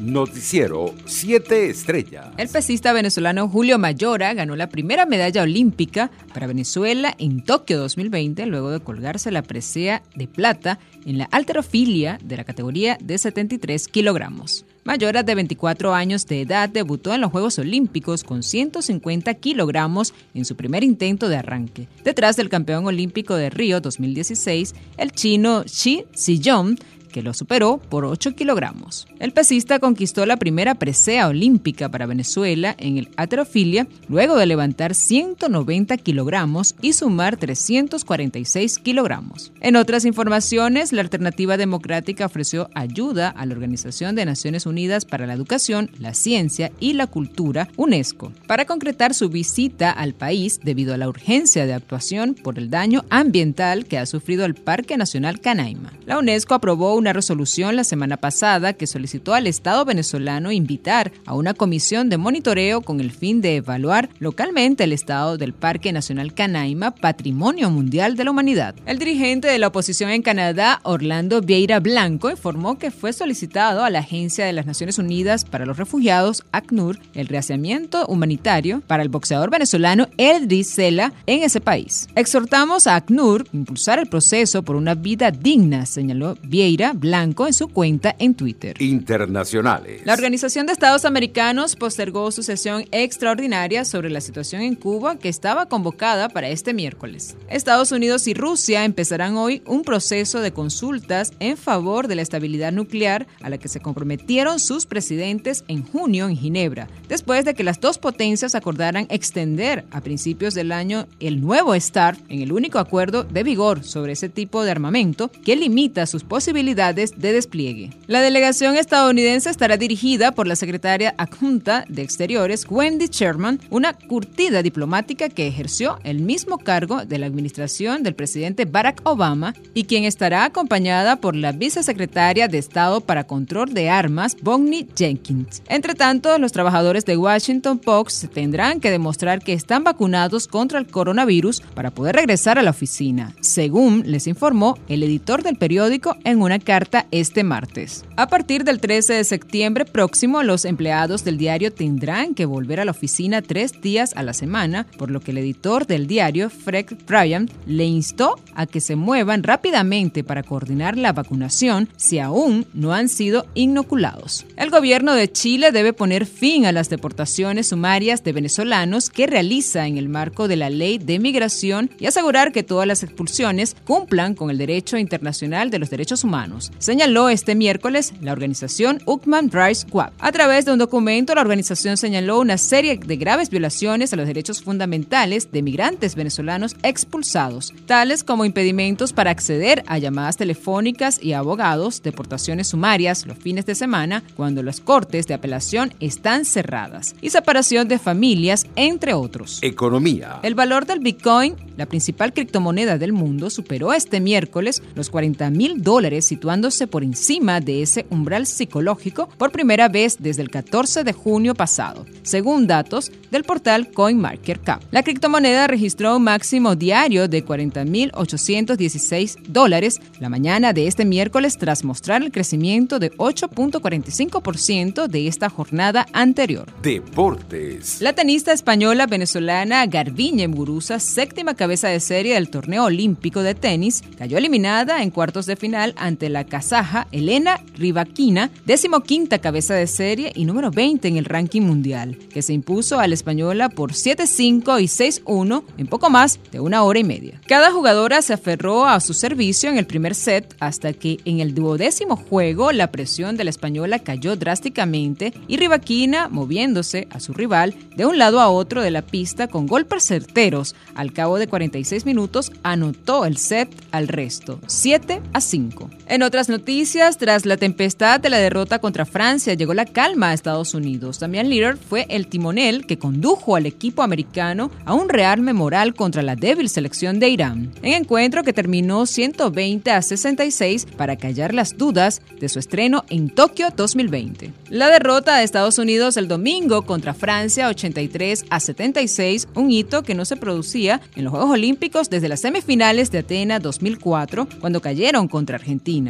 Noticiero 7 Estrellas. El pesista venezolano Julio Mayora ganó la primera medalla olímpica para Venezuela en Tokio 2020 luego de colgarse la presea de plata en la alterofilia de la categoría de 73 kilogramos. Mayora, de 24 años de edad, debutó en los Juegos Olímpicos con 150 kilogramos en su primer intento de arranque. Detrás del campeón olímpico de Río 2016, el chino Xi Xiyong, que lo superó por 8 kilogramos. El pesista conquistó la primera presea olímpica para Venezuela en el aterofilia luego de levantar 190 kilogramos y sumar 346 kilogramos. En otras informaciones, la Alternativa Democrática ofreció ayuda a la Organización de Naciones Unidas para la Educación, la Ciencia y la Cultura, UNESCO, para concretar su visita al país debido a la urgencia de actuación por el daño ambiental que ha sufrido el Parque Nacional Canaima. La UNESCO aprobó una resolución la semana pasada que solicitó al Estado venezolano invitar a una comisión de monitoreo con el fin de evaluar localmente el estado del Parque Nacional Canaima, Patrimonio Mundial de la Humanidad. El dirigente de la oposición en Canadá, Orlando Vieira Blanco, informó que fue solicitado a la Agencia de las Naciones Unidas para los Refugiados, ACNUR, el reaseamiento humanitario para el boxeador venezolano Eldris Sela en ese país. Exhortamos a ACNUR a impulsar el proceso por una vida digna, señaló Vieira Blanco en su cuenta en Twitter. Internacionales. La Organización de Estados Americanos postergó su sesión extraordinaria sobre la situación en Cuba que estaba convocada para este miércoles. Estados Unidos y Rusia empezarán hoy un proceso de consultas en favor de la estabilidad nuclear a la que se comprometieron sus presidentes en junio en Ginebra, después de que las dos potencias acordaran extender a principios del año el nuevo START en el único acuerdo de vigor sobre ese tipo de armamento que limita sus posibilidades de despliegue. La delegación estadounidense estará dirigida por la secretaria adjunta de Exteriores, Wendy Sherman, una curtida diplomática que ejerció el mismo cargo de la administración del presidente Barack Obama y quien estará acompañada por la vicesecretaria de Estado para Control de Armas, Bonnie Jenkins. Entre tanto, los trabajadores de Washington Post tendrán que demostrar que están vacunados contra el coronavirus para poder regresar a la oficina, según les informó el editor del periódico en una carta este martes. A partir del 13 de septiembre próximo, los empleados del diario tendrán que volver a la oficina tres días a la semana, por lo que el editor del diario, Fred Bryan, le instó a que se muevan rápidamente para coordinar la vacunación si aún no han sido inoculados. El gobierno de Chile debe poner fin a las deportaciones sumarias de venezolanos que realiza en el marco de la ley de migración y asegurar que todas las expulsiones cumplan con el derecho internacional de los derechos humanos señaló este miércoles la organización Human Rights Watch. A través de un documento, la organización señaló una serie de graves violaciones a los derechos fundamentales de migrantes venezolanos expulsados, tales como impedimentos para acceder a llamadas telefónicas y abogados, deportaciones sumarias los fines de semana cuando las cortes de apelación están cerradas y separación de familias, entre otros. Economía. El valor del Bitcoin, la principal criptomoneda del mundo, superó este miércoles los 40 mil dólares situados por encima de ese umbral psicológico por primera vez desde el 14 de junio pasado, según datos del portal CoinMarketCap. La criptomoneda registró un máximo diario de 40.816 dólares la mañana de este miércoles tras mostrar el crecimiento de 8.45% de esta jornada anterior. Deportes. La tenista española venezolana Garbiñe Muguruza, séptima cabeza de serie del torneo olímpico de tenis, cayó eliminada en cuartos de final ante la kazaja Elena Rivaquina, decimoquinta cabeza de serie y número 20 en el ranking mundial, que se impuso a la española por 7-5 y 6-1 en poco más de una hora y media. Cada jugadora se aferró a su servicio en el primer set hasta que en el duodécimo juego la presión de la española cayó drásticamente y Rivaquina, moviéndose a su rival de un lado a otro de la pista con golpes certeros, al cabo de 46 minutos anotó el set al resto, 7 a 5. En otras noticias, tras la tempestad de la derrota contra Francia, llegó la calma a Estados Unidos. Damian Lillard fue el timonel que condujo al equipo americano a un rearme moral contra la débil selección de Irán. En encuentro que terminó 120 a 66 para callar las dudas de su estreno en Tokio 2020. La derrota de Estados Unidos el domingo contra Francia 83 a 76, un hito que no se producía en los Juegos Olímpicos desde las semifinales de Atenas 2004, cuando cayeron contra Argentina.